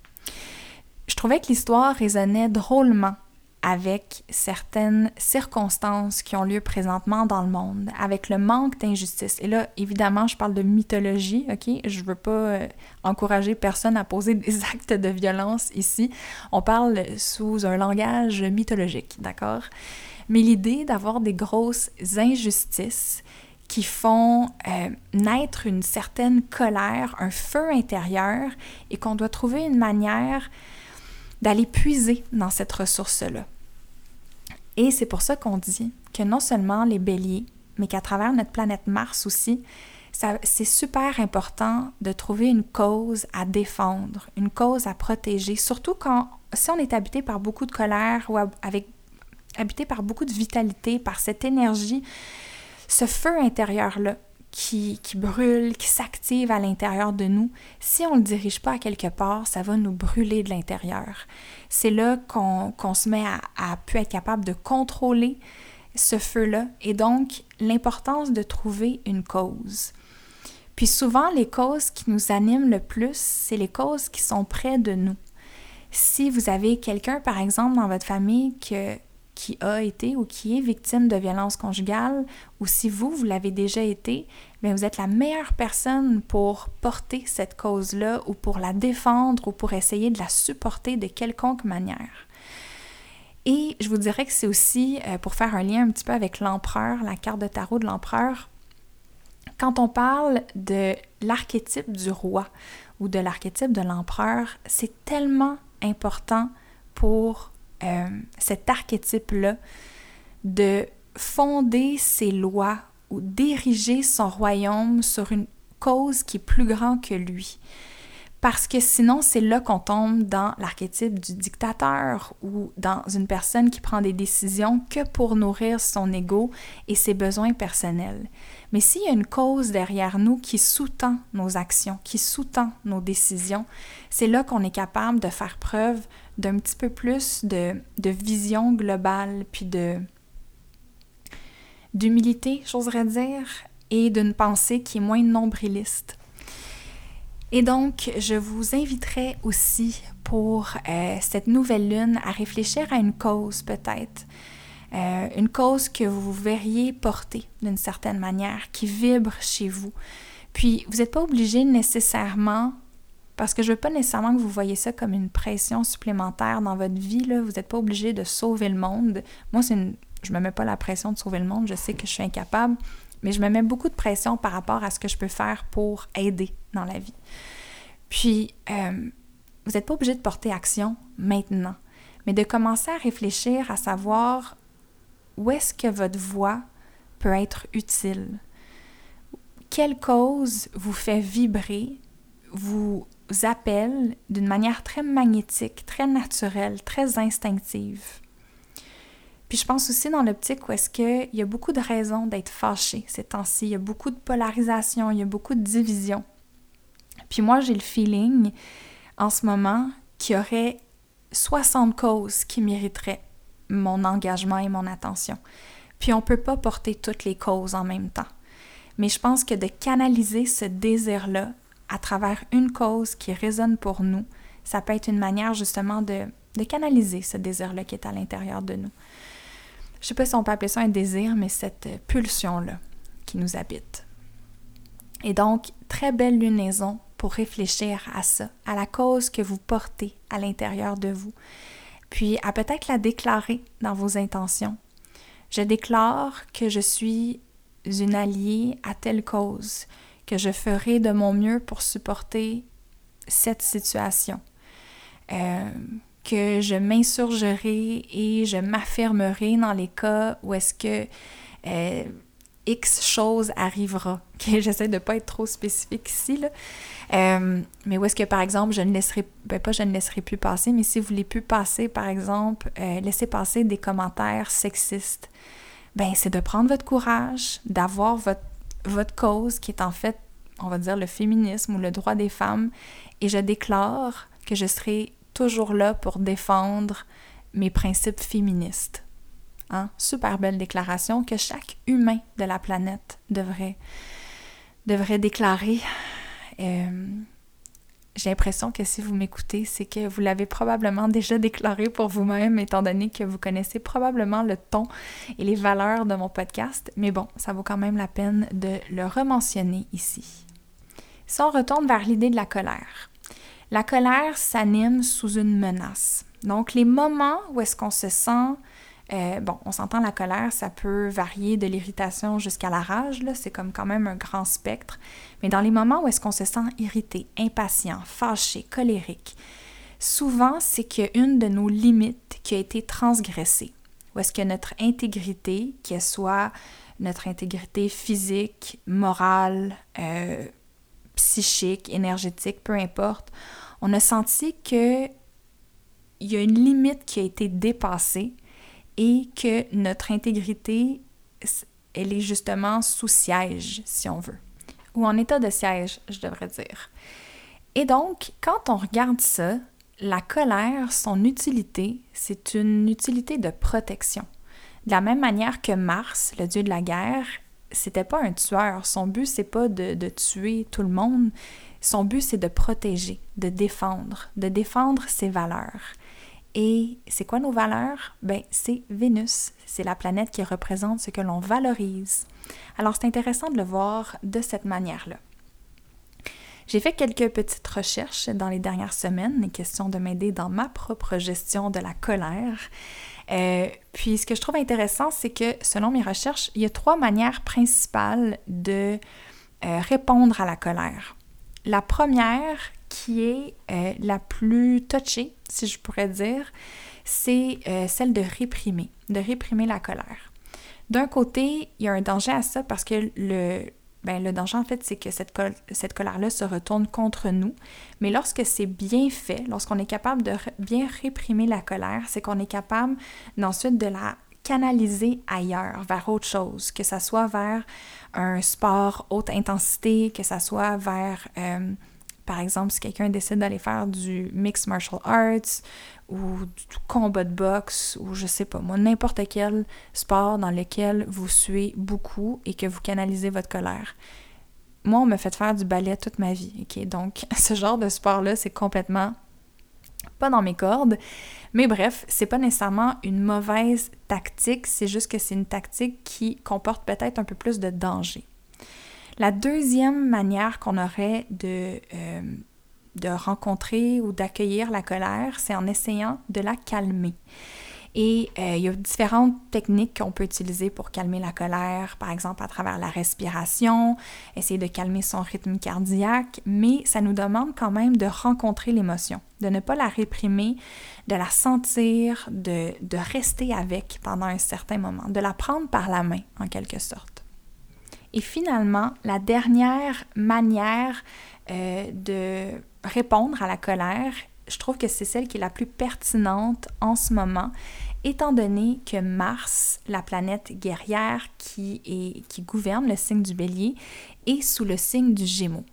Je trouvais que l'histoire résonnait drôlement avec certaines circonstances qui ont lieu présentement dans le monde, avec le manque d'injustice. Et là, évidemment, je parle de mythologie, OK? Je veux pas euh, encourager personne à poser des actes de violence ici. On parle sous un langage mythologique, d'accord? mais l'idée d'avoir des grosses injustices qui font euh, naître une certaine colère, un feu intérieur, et qu'on doit trouver une manière d'aller puiser dans cette ressource-là. Et c'est pour ça qu'on dit que non seulement les béliers, mais qu'à travers notre planète Mars aussi, c'est super important de trouver une cause à défendre, une cause à protéger, surtout quand si on est habité par beaucoup de colère ou habité par beaucoup de vitalité, par cette énergie, ce feu intérieur-là qui, qui, brûle, qui s'active à l'intérieur de nous, si on ne le dirige pas à quelque part, ça va nous brûler de l'intérieur. C'est là qu'on se met à, à pu être capable de contrôler ce feu-là et donc l'importance de trouver une cause. Puis souvent, les causes qui nous animent le plus, c'est les causes qui sont près de nous. Si vous avez quelqu'un, par exemple, dans votre famille que, qui a été ou qui est victime de violence conjugale, ou si vous, vous l'avez déjà été, bien, vous êtes la meilleure personne pour porter cette cause-là ou pour la défendre ou pour essayer de la supporter de quelconque manière. Et je vous dirais que c'est aussi, euh, pour faire un lien un petit peu avec l'empereur, la carte de tarot de l'empereur, quand on parle de l'archétype du roi ou de l'archétype de l'empereur, c'est tellement important pour euh, cet archétype-là de fonder ses lois ou d'ériger son royaume sur une cause qui est plus grande que lui parce que sinon, c'est là qu'on tombe dans l'archétype du dictateur ou dans une personne qui prend des décisions que pour nourrir son ego et ses besoins personnels. Mais s'il y a une cause derrière nous qui sous-tend nos actions, qui sous-tend nos décisions, c'est là qu'on est capable de faire preuve d'un petit peu plus de, de vision globale, puis de d'humilité, j'oserais dire, et d'une pensée qui est moins nombriliste. Et donc, je vous inviterai aussi pour euh, cette nouvelle lune à réfléchir à une cause peut-être. Euh, une cause que vous verriez porter d'une certaine manière, qui vibre chez vous. Puis, vous n'êtes pas obligé nécessairement, parce que je ne veux pas nécessairement que vous voyez ça comme une pression supplémentaire dans votre vie, vous n'êtes pas obligé de sauver le monde. Moi, une... je me mets pas la pression de sauver le monde, je sais que je suis incapable, mais je me mets beaucoup de pression par rapport à ce que je peux faire pour aider dans la vie. Puis, euh, vous n'êtes pas obligé de porter action maintenant, mais de commencer à réfléchir à savoir où est-ce que votre voix peut être utile. Quelle cause vous fait vibrer, vous appelle d'une manière très magnétique, très naturelle, très instinctive? Puis je pense aussi dans l'optique où est-ce qu'il y a beaucoup de raisons d'être fâché ces temps-ci. Il y a beaucoup de polarisation, il y a beaucoup de division. Puis moi, j'ai le feeling en ce moment qu'il y aurait 60 causes qui mériteraient mon engagement et mon attention. Puis on ne peut pas porter toutes les causes en même temps. Mais je pense que de canaliser ce désir-là à travers une cause qui résonne pour nous, ça peut être une manière justement de, de canaliser ce désir-là qui est à l'intérieur de nous je sais pas si on peut appeler ça un désir, mais cette pulsion-là qui nous habite. Et donc, très belle lunaison pour réfléchir à ça, à la cause que vous portez à l'intérieur de vous, puis à peut-être la déclarer dans vos intentions. Je déclare que je suis une alliée à telle cause, que je ferai de mon mieux pour supporter cette situation. Euh, que je m'insurgerai et je m'affirmerai dans les cas où est-ce que euh, X chose arrivera. J'essaie de ne pas être trop spécifique ici, là. Euh, mais où est-ce que, par exemple, je ne laisserai, ben pas je ne laisserai plus passer, mais si vous voulez plus passer, par exemple, euh, laisser passer des commentaires sexistes, ben c'est de prendre votre courage, d'avoir votre cause qui est en fait, on va dire, le féminisme ou le droit des femmes, et je déclare que je serai toujours là pour défendre mes principes féministes. Hein? Super belle déclaration que chaque humain de la planète devrait, devrait déclarer. Euh, j'ai l'impression que si vous m'écoutez, c'est que vous l'avez probablement déjà déclaré pour vous-même, étant donné que vous connaissez probablement le ton et les valeurs de mon podcast. Mais bon, ça vaut quand même la peine de le rementionner ici. Si on retourne vers l'idée de la colère, la colère s'anime sous une menace. Donc, les moments où est-ce qu'on se sent Euh, bon, on s'entend la colère, ça peut varier de l'irritation jusqu'à la rage, là, c'est comme quand même un grand spectre. Mais dans les moments où est-ce qu'on se sent irrité, impatient, fâché, colérique, souvent c'est qu'une de nos limites qui a été transgressée. Ou est-ce que notre intégrité, qu'elle soit notre intégrité physique, morale, euh, psychique, énergétique, peu importe, on a senti que il y a une limite qui a été dépassée et que notre intégrité, elle est justement sous siège, si on veut, ou en état de siège, je devrais dire. Et donc, quand on regarde ça, la colère, son utilité, c'est une utilité de protection. De la même manière que Mars, le dieu de la guerre, c'était pas un tueur. Son but, c'est pas de, tuer tout le monde. Son but, c'est de protéger, de défendre, de défendre ses valeurs. Et c'est quoi nos valeurs? Ben, c'est Vénus. C'est la planète qui représente ce que l'on valorise. Alors, c'est intéressant de le voir de cette manière-là. J'ai fait quelques petites recherches dans les dernières semaines, les questions de m'aider dans ma propre gestion de la colère. Euh, puis ce que je trouve intéressant, c'est que selon mes recherches, il y a trois manières principales de euh, répondre à la colère. La première, qui est euh, la plus touchée, si je pourrais dire, c'est celle de réprimer, de réprimer la colère. D'un côté, il y a un danger à ça parce que le, ben, le danger, en fait, c'est que cette, colère-là se retourne contre nous. Mais lorsque c'est bien fait, lorsqu'on est capable de bien réprimer la colère, c'est qu'on est capable d'ensuite de la canaliser ailleurs, vers autre chose, que ça soit vers un sport haute intensité, que ça soit vers, euh, par exemple, si quelqu'un décide d'aller faire du mixed martial arts ou du combat de boxe ou je sais pas moi, n'importe quel sport dans lequel vous suez beaucoup et que vous canalisez votre colère. Moi, on m'a fait faire du ballet toute ma vie, ok? Donc, ce genre de sport-là, c'est complètement pas dans mes cordes. Mais bref, c'est pas nécessairement une mauvaise tactique, c'est juste que c'est une tactique qui comporte peut-être un peu plus de danger. La deuxième manière qu'on aurait de euh, de rencontrer ou d'accueillir la colère, c'est en essayant de la calmer. Et euh, il y a différentes techniques qu'on peut utiliser pour calmer la colère, par exemple à travers la respiration, essayer de calmer son rythme cardiaque, mais ça nous demande quand même de rencontrer l'émotion, de ne pas la réprimer, de la sentir, de, de rester avec pendant un certain moment, de la prendre par la main en quelque sorte. Et finalement, la dernière manière euh, de répondre à la colère, je trouve que c'est celle qui est la plus pertinente en ce moment, étant donné que Mars, la planète guerrière qui, est, qui gouverne le signe du bélier, est sous le signe du gémeaux.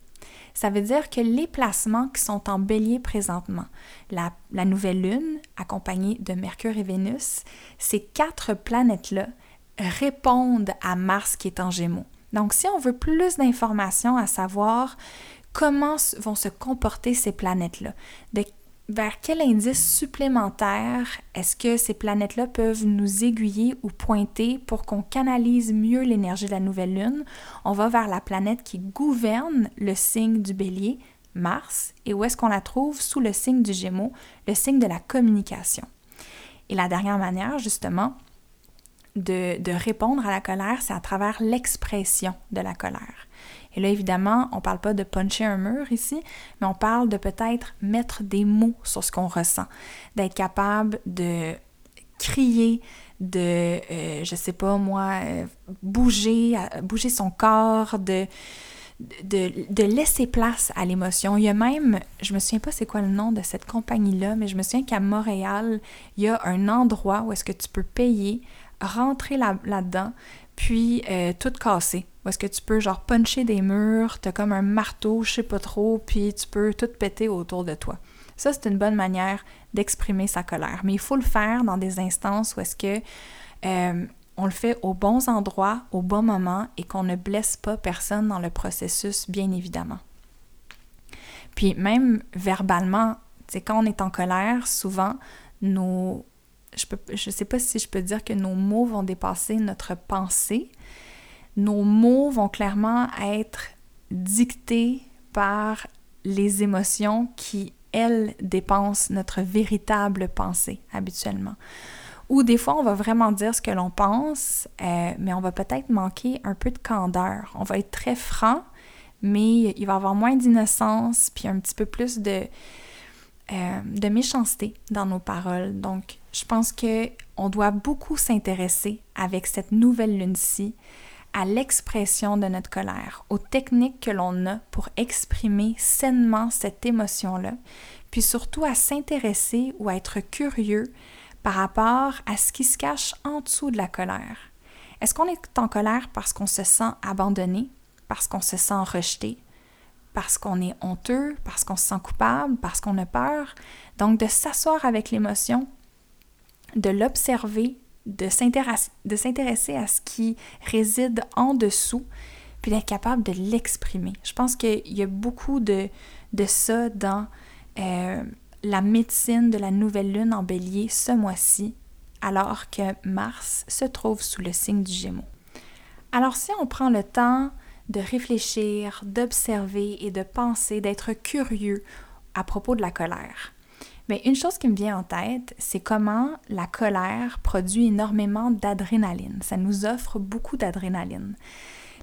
Ça veut dire que les placements qui sont en bélier présentement, la, la nouvelle lune accompagnée de Mercure et Vénus, ces quatre planètes-là répondent à Mars qui est en gémeaux. Donc si on veut plus d'informations à savoir comment vont se comporter ces planètes-là, vers quel indice supplémentaire est-ce que ces planètes-là peuvent nous aiguiller ou pointer pour qu'on canalise mieux l'énergie de la nouvelle lune? On va vers la planète qui gouverne le signe du bélier, Mars, et où est-ce qu'on la trouve? Sous le signe du Gémeaux, le signe de la communication. Et la dernière manière, justement, de, répondre à la colère, c'est à travers l'expression de la colère. Et là, évidemment, on ne parle pas de puncher un mur ici, mais on parle de peut-être mettre des mots sur ce qu'on ressent, d'être capable de crier, de, euh, je sais pas moi, euh, bouger, bouger son corps, de, de, de, laisser place à l'émotion. Il y a même, je me souviens pas c'est quoi le nom de cette compagnie-là, mais je me souviens qu'à Montréal, il y a un endroit où est-ce que tu peux payer, rentrer là-dedans, puis euh, tout casser. Ou est-ce que tu peux genre puncher des murs, t'as comme un marteau, je sais pas trop, puis tu peux tout péter autour de toi. Ça, c'est une bonne manière d'exprimer sa colère. Mais il faut le faire dans des instances où est-ce que euh, on le fait aux bons endroits, au bon moment et qu'on ne blesse pas personne dans le processus, bien évidemment. Puis même verbalement, c'est quand on est en colère, souvent nos je ne je sais pas si je peux dire que nos mots vont dépasser notre pensée, nos mots vont clairement être dictés par les émotions qui, elles, dépensent notre véritable pensée habituellement. Ou des fois, on va vraiment dire ce que l'on pense, euh, mais on va peut-être manquer un peu de candeur. On va être très franc, mais il va avoir moins d'innocence, puis un petit peu plus de, euh, de méchanceté dans nos paroles. Donc, je pense que on doit beaucoup s'intéresser avec cette nouvelle lune-ci à l'expression de notre colère, aux techniques que l'on a pour exprimer sainement cette émotion-là, puis surtout à s'intéresser ou à être curieux par rapport à ce qui se cache en dessous de la colère. Est-ce qu'on est en colère parce qu'on se sent abandonné, parce qu'on se sent rejeté, parce qu'on est honteux, parce qu'on se sent coupable, parce qu'on a peur? Donc de s'asseoir avec l'émotion, de l'observer, de s'intéresser à ce qui réside en dessous, puis d'être capable de l'exprimer. Je pense qu'il y a beaucoup de, de ça dans euh, la médecine de la nouvelle lune en bélier ce mois-ci, alors que Mars se trouve sous le signe du Gémeaux. Alors si on prend le temps de réfléchir, d'observer et de penser, d'être curieux à propos de la colère, mais une chose qui me vient en tête, c'est comment la colère produit énormément d'adrénaline. Ça nous offre beaucoup d'adrénaline.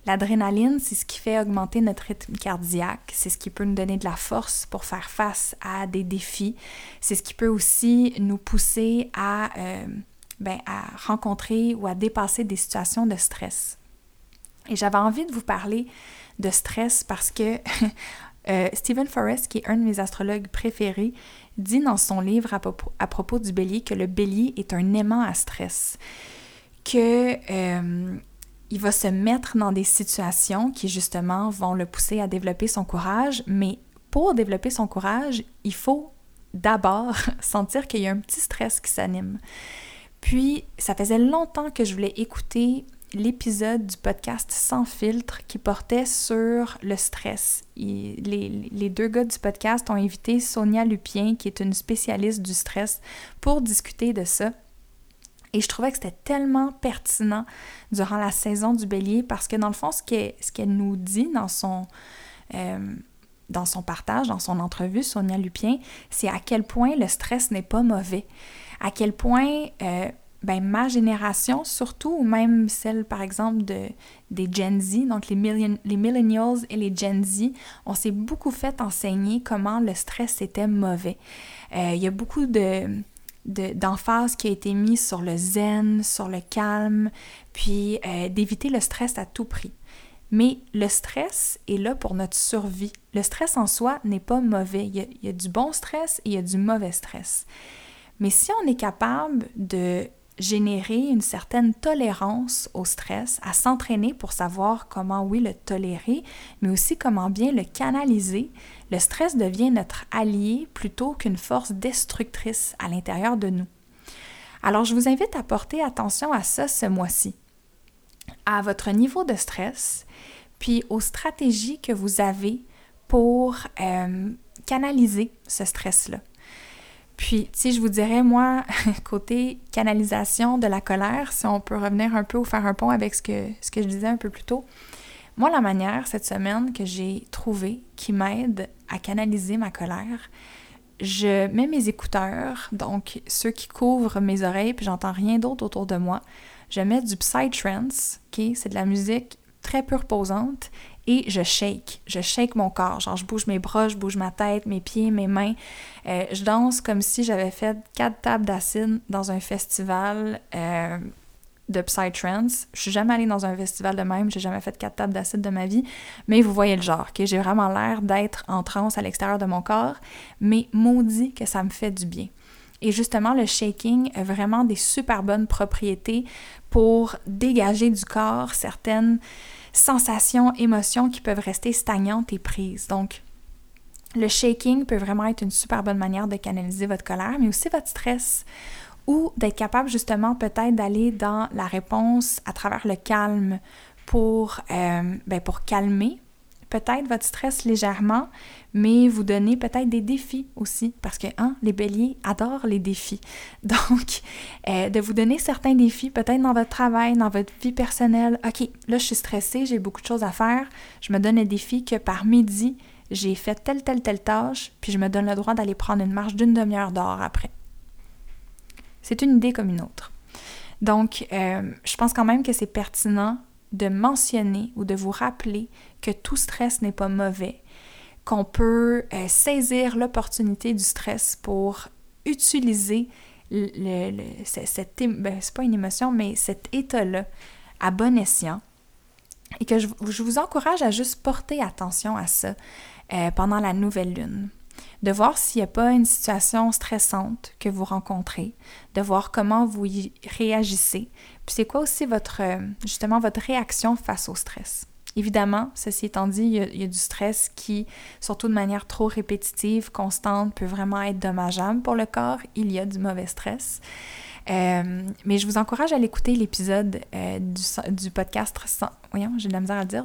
L'adrénaline, c'est ce qui fait augmenter notre rythme cardiaque, c'est ce qui peut nous donner de la force pour faire face à des défis, c'est ce qui peut aussi nous pousser à, euh, ben, à rencontrer ou à dépasser des situations de stress. Et j'avais envie de vous parler de stress parce que euh, Stephen Forrest, qui est un de mes astrologues préférés, dit dans son livre à propos, du bélier que le bélier est un aimant à stress, que euh, va se mettre dans des situations qui justement vont le pousser à développer son courage, mais pour développer son courage, il faut d'abord sentir qu'il y a un petit stress qui s'anime. Puis, ça faisait longtemps que je voulais écouter l'épisode du podcast Sans filtre qui portait sur le stress. les, deux gars du podcast ont invité Sonia Lupien, qui est une spécialiste du stress, pour discuter de ça. Et je trouvais que c'était tellement pertinent durant la saison du bélier parce que dans le fond, ce qu'elle, nous dit dans son, euh, dans son partage, dans son entrevue, Sonia Lupien, c'est à quel point le stress n'est pas mauvais. À quel point euh, ben, ma génération, surtout, ou même celle, par exemple, de, des Gen Z, donc les, les millennials et les Gen Z, on s'est beaucoup fait enseigner comment le stress était mauvais. Euh, il y a beaucoup de d'emphase qui a été mise sur le zen, sur le calme, puis euh, d'éviter le stress à tout prix. Mais le stress est là pour notre survie. Le stress en soi n'est pas mauvais. Il il y, a, du bon stress et il y a du mauvais stress. Mais si on est capable de générer une certaine tolérance au stress, à s'entraîner pour savoir comment, oui, le tolérer, mais aussi comment bien le canaliser, le stress devient notre allié plutôt qu'une force destructrice à l'intérieur de nous. Alors, je vous invite à porter attention à ça ce mois-ci, à votre niveau de stress, puis aux stratégies que vous avez pour euh, canaliser ce stress-là. Puis, si je vous dirais, moi, côté canalisation de la colère, si on peut revenir un peu ou faire un pont avec ce que, je disais un peu plus tôt, moi, la manière cette semaine que j'ai trouvé qui m'aide à canaliser ma colère, je mets mes écouteurs, donc ceux qui couvrent mes oreilles, puis j'entends rien d'autre autour de moi. Je mets du psytrance, ok, c'est de la musique très peu reposante, et je shake. Je shake mon corps. Genre, je bouge mes bras, je bouge ma tête, mes pieds, mes mains. Euh, je danse comme si j'avais fait quatre tables d'acide dans un festival euh, de Psytrance. Je suis jamais allée dans un festival de même, j'ai jamais fait quatre tables d'acide de ma vie, mais vous voyez le genre, que j'ai vraiment l'air d'être en transe à l'extérieur de mon corps, mais maudit que ça me fait du bien. Et justement, le shaking a vraiment des super bonnes propriétés pour dégager du corps certaines sensations, émotions qui peuvent rester stagnantes et prises. Donc, le shaking peut vraiment être une super bonne manière de canaliser votre colère, mais aussi votre stress ou d'être capable justement peut-être d'aller dans la réponse à travers le calme pour, euh, ben, pour calmer peut-être votre stress légèrement, mais vous donner peut-être des défis aussi, parce que hein, les béliers adorent les défis. Donc, euh, de vous donner certains défis, peut-être dans votre travail, dans votre vie personnelle. OK, là, je suis stressée, j'ai beaucoup de choses à faire. Je me donne un défi que par midi, j'ai fait telle, telle, telle tâche, puis je me donne le droit d'aller prendre une marche d'une demi-heure dehors après. C'est une idée comme une autre. Donc, euh, je pense quand même que c'est pertinent de mentionner ou de vous rappeler que tout stress n'est pas mauvais, qu'on peut euh, saisir l'opportunité du stress pour utiliser le, cette, ben, émotion, mais cet état-là à bon escient. Et que je, vous encourage à juste porter attention à ça euh, pendant la nouvelle lune. De voir s'il n'y a pas une situation stressante que vous rencontrez, de voir comment vous y réagissez, c'est quoi aussi votre, justement, votre réaction face au stress? Évidemment, ceci étant dit, il y, a, du stress qui, surtout de manière trop répétitive, constante, peut vraiment être dommageable pour le corps. Il y a du mauvais stress. Euh, mais je vous encourage à l'écouter l'épisode euh, du, podcast sans,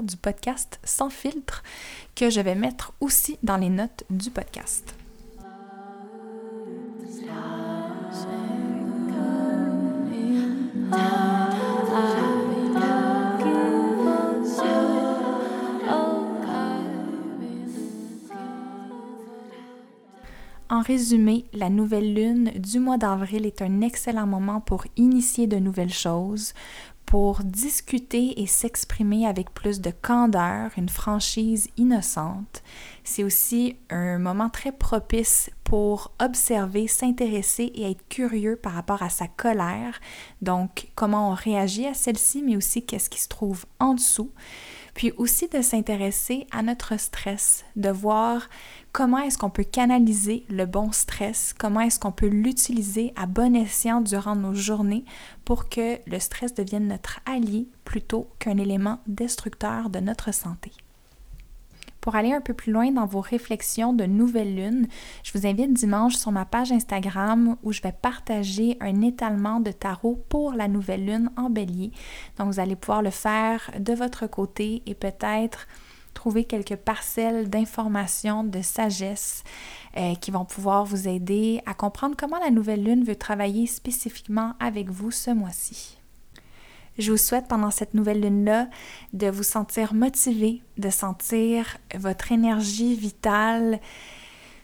du podcast sans filtre que je vais mettre aussi dans les notes du podcast. Résumé, la nouvelle lune du mois d'avril est un excellent moment pour initier de nouvelles choses, pour discuter et s'exprimer avec plus de candeur, une franchise innocente. C'est aussi un moment très propice pour observer, s'intéresser et être curieux par rapport à sa colère, donc comment on réagit à celle-ci, mais aussi qu'est-ce qui se trouve en dessous puis aussi de s'intéresser à notre stress, de voir comment est-ce qu'on peut canaliser le bon stress, comment est-ce qu'on peut l'utiliser à bon escient durant nos journées pour que le stress devienne notre allié plutôt qu'un élément destructeur de notre santé. Pour aller un peu plus loin dans vos réflexions de nouvelle lune, je vous invite dimanche sur ma page Instagram où je vais partager un étalement de tarot pour la nouvelle lune en bélier. Donc vous allez pouvoir le faire de votre côté et peut-être trouver quelques parcelles d'informations, de sagesse euh, qui vont pouvoir vous aider à comprendre comment la nouvelle lune veut travailler spécifiquement avec vous ce mois-ci. Je vous souhaite pendant cette nouvelle lune-là de vous sentir motivé, de sentir votre énergie vitale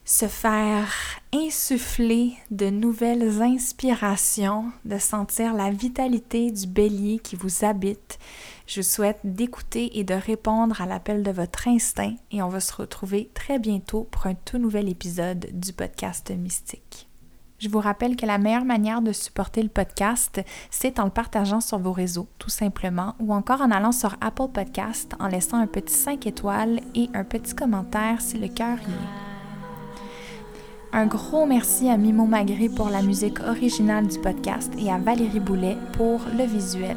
se faire insuffler de nouvelles inspirations, de sentir la vitalité du bélier qui vous habite. Je vous souhaite d'écouter et de répondre à l'appel de votre instinct et on va se retrouver très bientôt pour un tout nouvel épisode du podcast Mystique. Je vous rappelle que la meilleure manière de supporter le podcast, c'est en le partageant sur vos réseaux, tout simplement, ou encore en allant sur Apple Podcast en laissant un petit 5 étoiles et un petit commentaire si le cœur y est. Un gros merci à Mimo Magré pour la musique originale du podcast et à Valérie Boulet pour le visuel.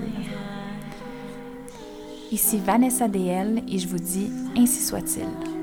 Ici Vanessa DL et je vous dis ainsi soit-il.